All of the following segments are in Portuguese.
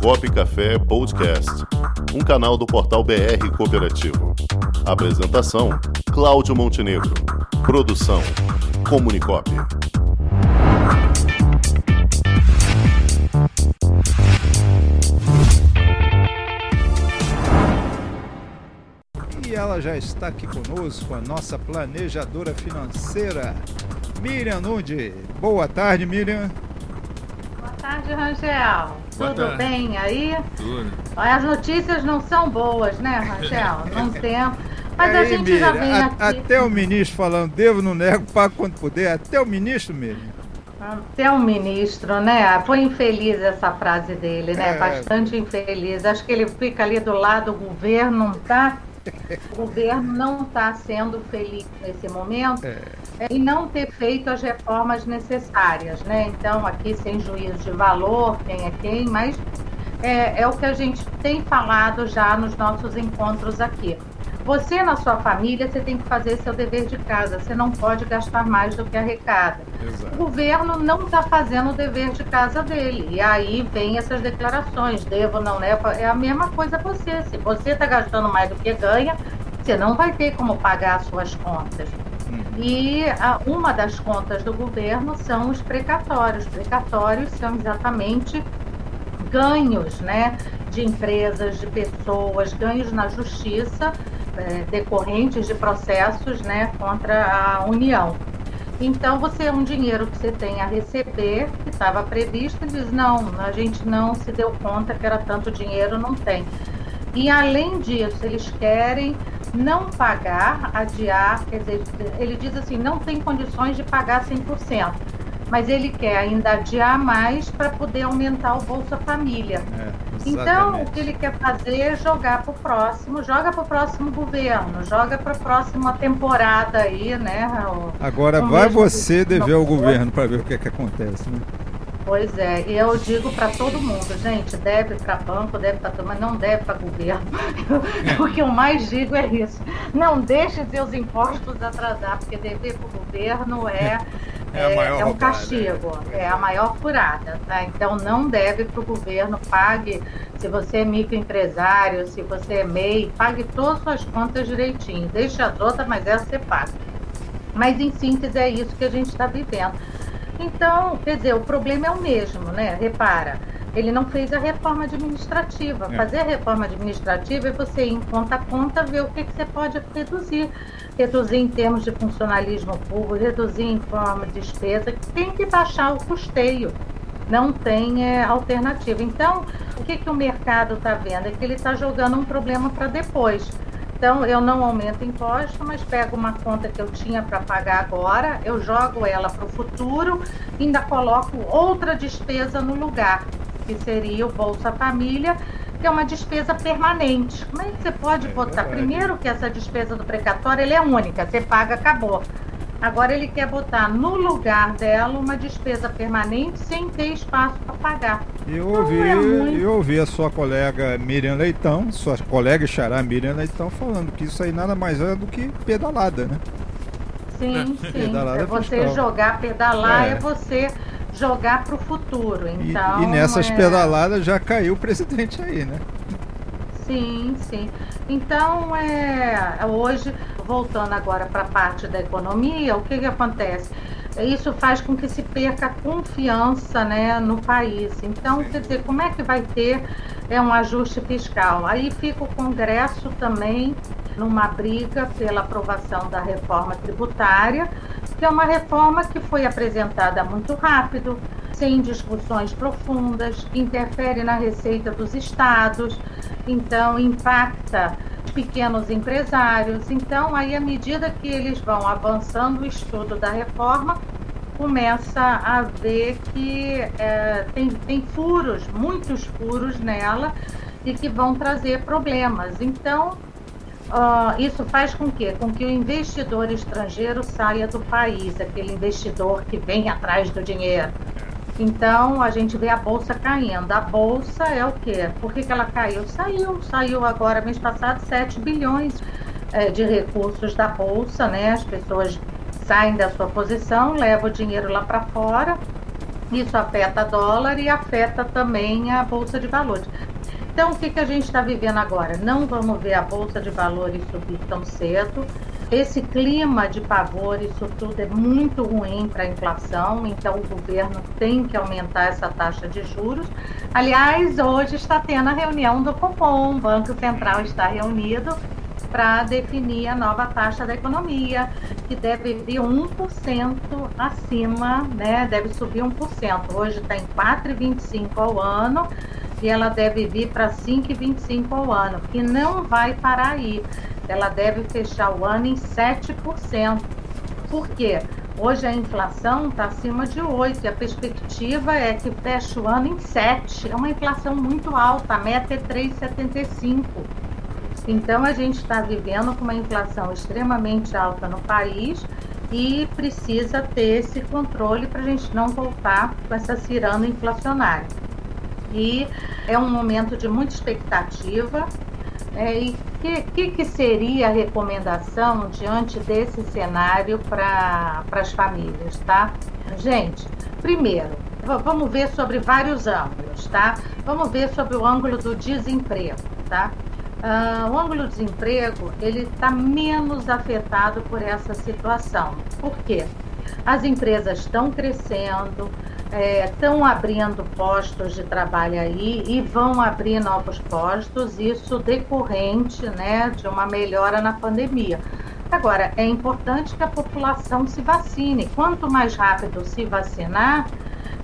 Comunicop Café Podcast, um canal do portal BR Cooperativo. Apresentação: Cláudio Montenegro. Produção: Comunicop. E ela já está aqui conosco, a nossa planejadora financeira, Miriam Nude. Boa tarde, Miriam. Boa tarde, Rangel. Boa Tudo tarde. bem aí? Tudo. As notícias não são boas, né, Rangel? Não temos. Mas E a aí, gente já Miriam, vem a- aqui. Até o ministro falando, devo, não nego, pago quando puder. Até o ministro, Miriam. Até o ministro, né? Foi infeliz essa frase dele, né? É. Bastante infeliz. Acho que ele fica ali do lado do governo, não tá? O governo não está sendo feliz nesse momento É. em não ter feito as reformas necessárias, né? Então, aqui sem juízo de valor, quem é quem, mas é, é o que a gente tem falado já nos nossos encontros aqui. Você, na sua família, você tem que fazer seu dever de casa. Você não pode gastar mais do que arrecada. O Exato. governo não está fazendo o dever de casa dele. E aí vem essas declarações, devo, não levo. É a mesma coisa você. Se você está gastando mais do que ganha, você não vai ter como pagar as suas contas. Uhum. E a- uma das contas do governo são os precatórios. Precatórios são exatamente ganhos né, de empresas, de pessoas, ganhos na justiça eh, decorrentes de processos né, contra a União. Então, você é um dinheiro que você tem a receber, que estava previsto, e diz: não, a gente não se deu conta que era tanto dinheiro, não tem. E além disso, eles querem não pagar, adiar, quer dizer, ele diz assim: não tem condições de pagar 100%, mas ele quer ainda adiar mais para poder aumentar o Bolsa Família. É, Então, o que ele quer fazer é jogar para o próximo, joga para o próximo governo, joga para a próxima temporada aí, né? o- Agora vai você que- dever ao governo para ver o que, é que acontece, né? Pois é, e eu digo para todo mundo, gente, deve para banco, deve para mas não deve para governo. o que eu mais digo é isso. Não deixe seus impostos atrasar, porque dever para o governo é, É a é um castigo, é a maior furada. Tá? Então não deve para o governo, pague, se você é microempresário, se você é MEI, pague todas as suas contas direitinho. Deixe as outras, mas essa você paga. Mas em síntese é isso que a gente está vivendo. Então, quer dizer, o problema é o mesmo, né? Repara, ele não fez a reforma administrativa. É. Fazer a reforma administrativa é você ir em conta a conta ver o que, que você pode reduzir. Reduzir em termos de funcionalismo público, reduzir em forma de despesa, tem que baixar o custeio. Não tem é, alternativa. Então, o que, que o mercado está vendo? É que ele está jogando um problema para depois. Então, eu não aumento imposto, mas pego uma conta que eu tinha para pagar agora, eu jogo ela para o futuro, ainda coloco outra despesa no lugar, que seria o Bolsa Família, que é uma despesa permanente. Como é que você pode É botar? verdade. Primeiro que essa despesa do precatório ele é única, você paga, acabou. Agora ele quer botar no lugar dela uma despesa permanente sem ter espaço para pagar. Eu Não ouvi, é muito. eu ouvi a sua colega Miriam Leitão, sua colega xará Miriam Leitão, falando que isso aí nada mais é do que pedalada, né? Sim, sim. Pedalada É você fiscal. jogar, pedalar, É. é, você jogar para o futuro. E, Então, e nessas é... pedaladas já caiu o presidente aí, né? Sim, sim. Então, é, hoje, voltando agora para a parte da economia, o que, que acontece? Isso faz com que se perca a confiança né, no país. Então, quer dizer, como é que vai ter é, um ajuste fiscal? Aí fica o Congresso também numa briga pela aprovação da reforma tributária, que é uma reforma que foi apresentada muito rápido, sem discussões profundas, interfere na receita dos estados, então impacta pequenos empresários. Então, aí, à medida que eles vão avançando o estudo da reforma, começa a ver que é, tem, tem furos, muitos furos nela, e que vão trazer problemas. Então, ah, isso faz com que, com que o investidor estrangeiro saia do país, aquele investidor que vem atrás do dinheiro. Então a gente vê a bolsa caindo. A bolsa é o quê? Por que, que ela caiu? Saiu, saiu agora mês passado 7 bilhões eh, de recursos da bolsa, né? As pessoas saem da sua posição, levam o dinheiro lá para fora Isso afeta dólar e afeta também a Bolsa de Valores. Então, o que, que a gente está vivendo agora? Não vamos ver a Bolsa de Valores subir tão cedo. Esse clima de pavor, isso tudo é muito ruim para a inflação, então o governo tem que aumentar essa taxa de juros. Aliás, hoje está tendo a reunião do Copom, o Banco Central está reunido para definir a nova taxa da economia, que deve vir 1% acima, né? Deve subir 1%. Hoje está em 4,25 ao ano e ela deve vir para 5,25 ao ano, que não vai parar aí. Ela deve fechar o ano em 7%. Por quê? Hoje a inflação está acima de 8 e a perspectiva é que feche o ano em 7. É uma inflação muito alta, a meta é 3,75. Então, a gente está vivendo com uma inflação extremamente alta no país e precisa ter esse controle para a gente não voltar com essa ciranda inflacionária. E é um momento de muita expectativa. É, e que, que, que, seria a recomendação diante desse cenário para as famílias, tá? Gente, primeiro, vamos ver sobre vários ângulos, tá? Vamos ver sobre o ângulo do desemprego, tá? Uh, o ângulo desemprego ele está menos afetado por essa situação. Por quê? As empresas estão crescendo, estão é, abrindo postos de trabalho aí e vão abrir novos postos, isso decorrente né, de uma melhora na pandemia. Agora, é importante que a população se vacine. Quanto mais rápido se vacinar,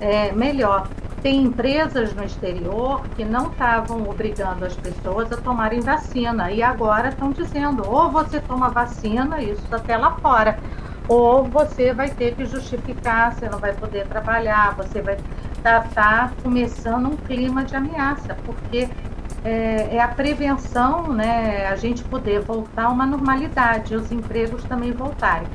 é, melhor. Tem empresas no exterior que não estavam obrigando as pessoas a tomarem vacina e agora estão dizendo ou você toma vacina, isso até lá fora, ou você vai ter que justificar, você não vai poder trabalhar, você vai estar tá, tá começando um clima de ameaça, porque é, é, a prevenção, né, a gente poder voltar a uma normalidade, os empregos também voltarem.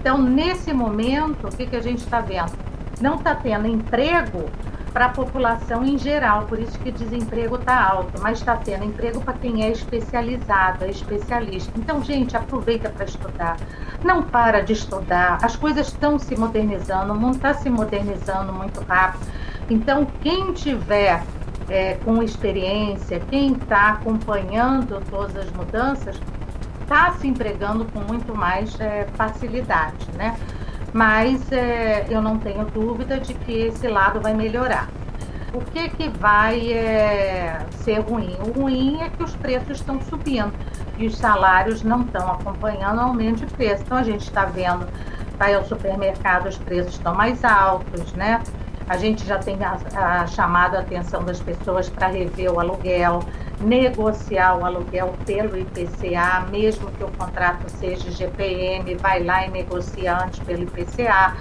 Então, nesse momento, o que, que a gente está vendo? Não está tendo emprego para a população em geral, por isso que desemprego está alto, mas está tendo emprego para quem é especializado, é especialista. Então, gente, aproveita para estudar. Não para de estudar. As coisas estão se modernizando, o mundo está se modernizando muito rápido. Então, quem tiver é, com experiência, quem está acompanhando todas as mudanças, está se empregando com muito mais é, facilidade, né? mas é, eu não tenho dúvida de que esse lado vai melhorar. O que, que vai é, ser ruim? O ruim é que os preços estão subindo e os salários não estão acompanhando o aumento de preço. Então a gente está vendo, vai ao supermercado, os preços estão mais altos, né? A gente já tem a, a chamado a atenção das pessoas para rever o aluguel, negociar o aluguel pelo IPCA, mesmo que o contrato seja GPM, vai lá e negocia antes pelo IPCA.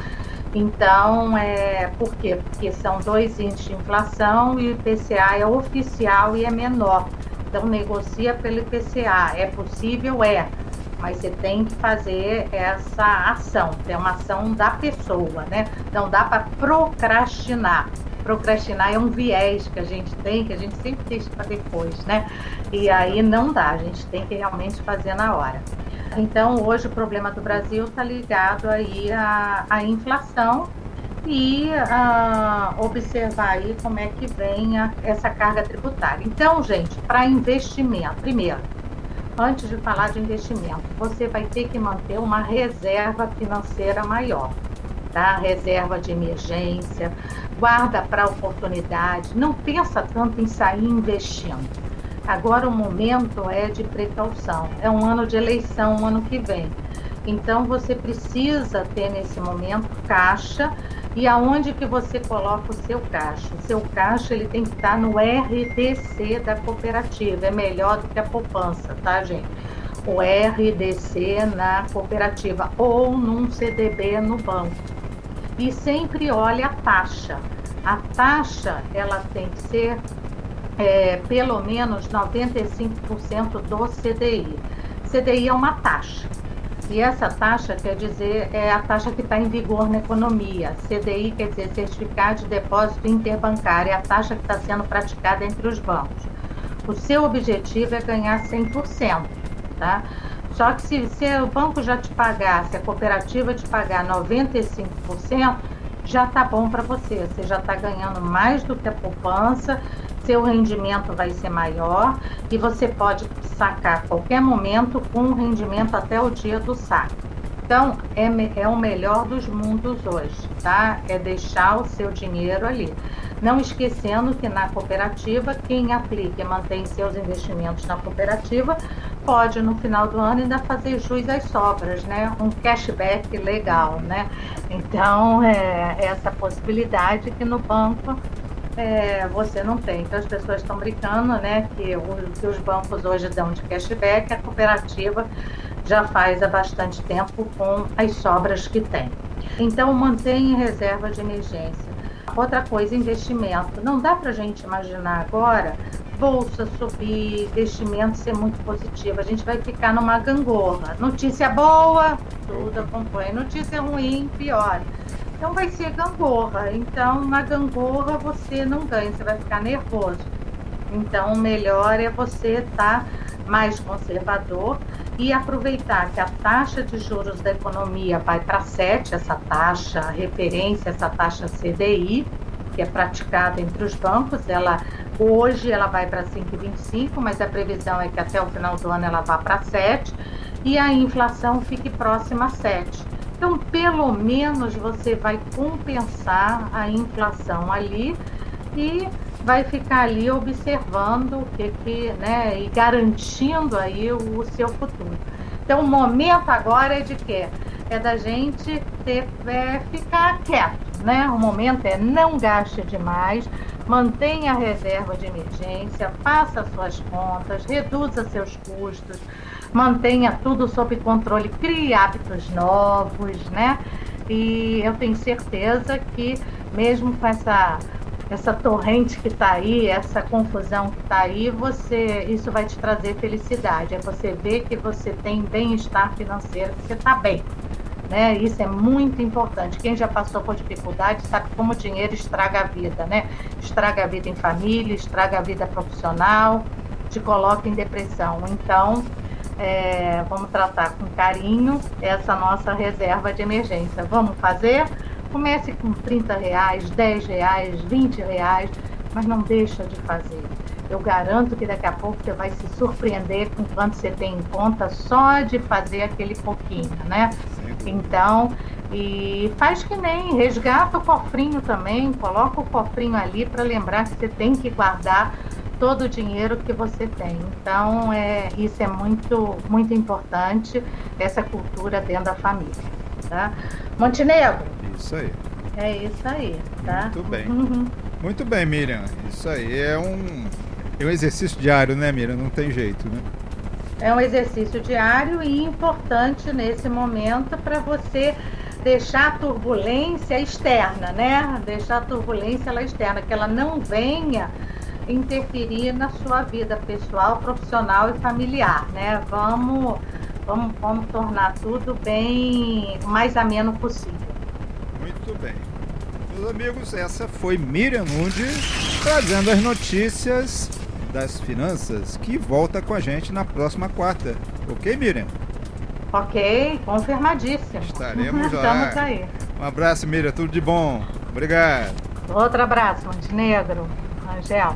Então, é, por quê? Porque são dois índices de inflação e o IPCA é oficial e é menor. Então, negocia pelo IPCA. É possível? É mas você tem que fazer essa ação, é uma ação da pessoa, né? Não dá para procrastinar. Procrastinar é um viés que a gente tem, que a gente sempre deixa para depois, né? E aí não dá, a gente tem que realmente fazer na hora. Então, hoje o problema do Brasil está ligado aí à, à inflação e uh, observar aí como é que vem a, essa carga tributária. Então, gente, para investimento, primeiro, antes de falar de investimento, você vai ter que manter uma reserva financeira maior, tá? Reserva de emergência, guarda para oportunidade, não pensa tanto em sair investindo. Agora o momento é de precaução. É um ano de eleição, um ano que vem. Então você precisa ter nesse momento caixa e aonde que você coloca o seu caixa? O seu caixa ele tem que estar no RDC da cooperativa, é melhor do que a poupança, tá, gente? O RDC na cooperativa ou num CDB no banco. E sempre olhe a taxa. A taxa ela tem que ser é, pelo menos 95% do CDI. CDI é uma taxa. E essa taxa quer dizer é a taxa que está em vigor na economia. CDI quer dizer Certificado de Depósito Interbancário, é a taxa que está sendo praticada entre os bancos. O seu objetivo é ganhar 100%, tá? Só que se, se o banco já te pagar, se a cooperativa te pagar 95%, já tá bom para você. Você já está ganhando mais do que a poupança, seu rendimento vai ser maior e você pode sacar a qualquer momento com um rendimento até o dia do saque. Então, é, é o melhor dos mundos hoje, tá? É deixar o seu dinheiro ali. Não esquecendo que na cooperativa, quem aplica e mantém seus investimentos na cooperativa pode no final do ano ainda fazer jus às sobras, né? Um cashback legal, né? Então, é essa possibilidade que no banco é, você não tem. Então as pessoas estão brincando, né? Que, o, que os bancos hoje dão de cashback, a cooperativa já faz há bastante tempo com as sobras que tem. Então mantém reserva de emergência. Outra coisa, investimento. Não dá para a gente imaginar agora bolsa subir, investimento ser muito positivo. A gente vai ficar numa gangorra. Notícia boa, tudo acompanha. Notícia ruim, pior. Então vai ser gangorra. Então na gangorra você não ganha, você vai ficar nervoso. Então o melhor é você estar tá mais conservador e aproveitar que a taxa de juros da economia vai para 7, essa taxa referência, essa taxa CDI, que é praticada entre os bancos, ela hoje ela vai para 5,25, mas a previsão é que até o final do ano ela vá para 7 e a inflação fique próxima a 7. Então, pelo menos você vai compensar a inflação ali e vai ficar ali observando o que, que né, e garantindo aí o, seu futuro. Então, o momento agora é de quê? É da gente ter, é, ficar quieto, né? O momento é não gaste demais, mantenha a reserva de emergência, faça suas contas, reduza seus custos, mantenha tudo sob controle, crie hábitos novos, né? E eu tenho certeza que mesmo com essa essa torrente que está aí, essa confusão que está aí, você, isso vai te trazer felicidade. É você ver que você tem bem-estar financeiro, que você está bem. Né? Isso é muito importante. Quem já passou por dificuldade sabe como o dinheiro estraga a vida, né? Estraga a vida em família, estraga a vida profissional, te coloca em depressão. Então, é, vamos tratar com carinho essa nossa reserva de emergência. Vamos fazer? Comece com 30 reais, 10 reais, 20 reais, mas não deixa de fazer. Eu garanto que daqui a pouco você vai se surpreender com quanto você tem em conta só de fazer aquele pouquinho, né? Então, e faz que nem resgata o cofrinho também, coloca o cofrinho ali para lembrar que você tem que guardar todo o dinheiro que você tem. Então, é, isso é muito, muito importante, essa cultura dentro da família. Tá? Montenegro, isso aí. É isso aí, tá? Muito bem. Uhum. Muito bem, Miriam. Isso aí é um, é um exercício diário, né, Miriam? Não tem jeito, né? É um exercício diário e importante nesse momento para você deixar a turbulência externa, né? Deixar a turbulência lá externa, que ela não venha interferir na sua vida pessoal, profissional e familiar, né? Vamos, vamos, vamos tornar tudo bem mais ameno possível. Muito bem. Meus amigos, essa foi Miriam Nunes trazendo as notícias das finanças que volta com a gente na próxima quarta. Ok, Miriam? Ok, confirmadíssimo. Estaremos lá. Estamos aí. Um abraço, Miriam. Tudo de bom. Obrigado. Outro abraço, Montenegro. Angel.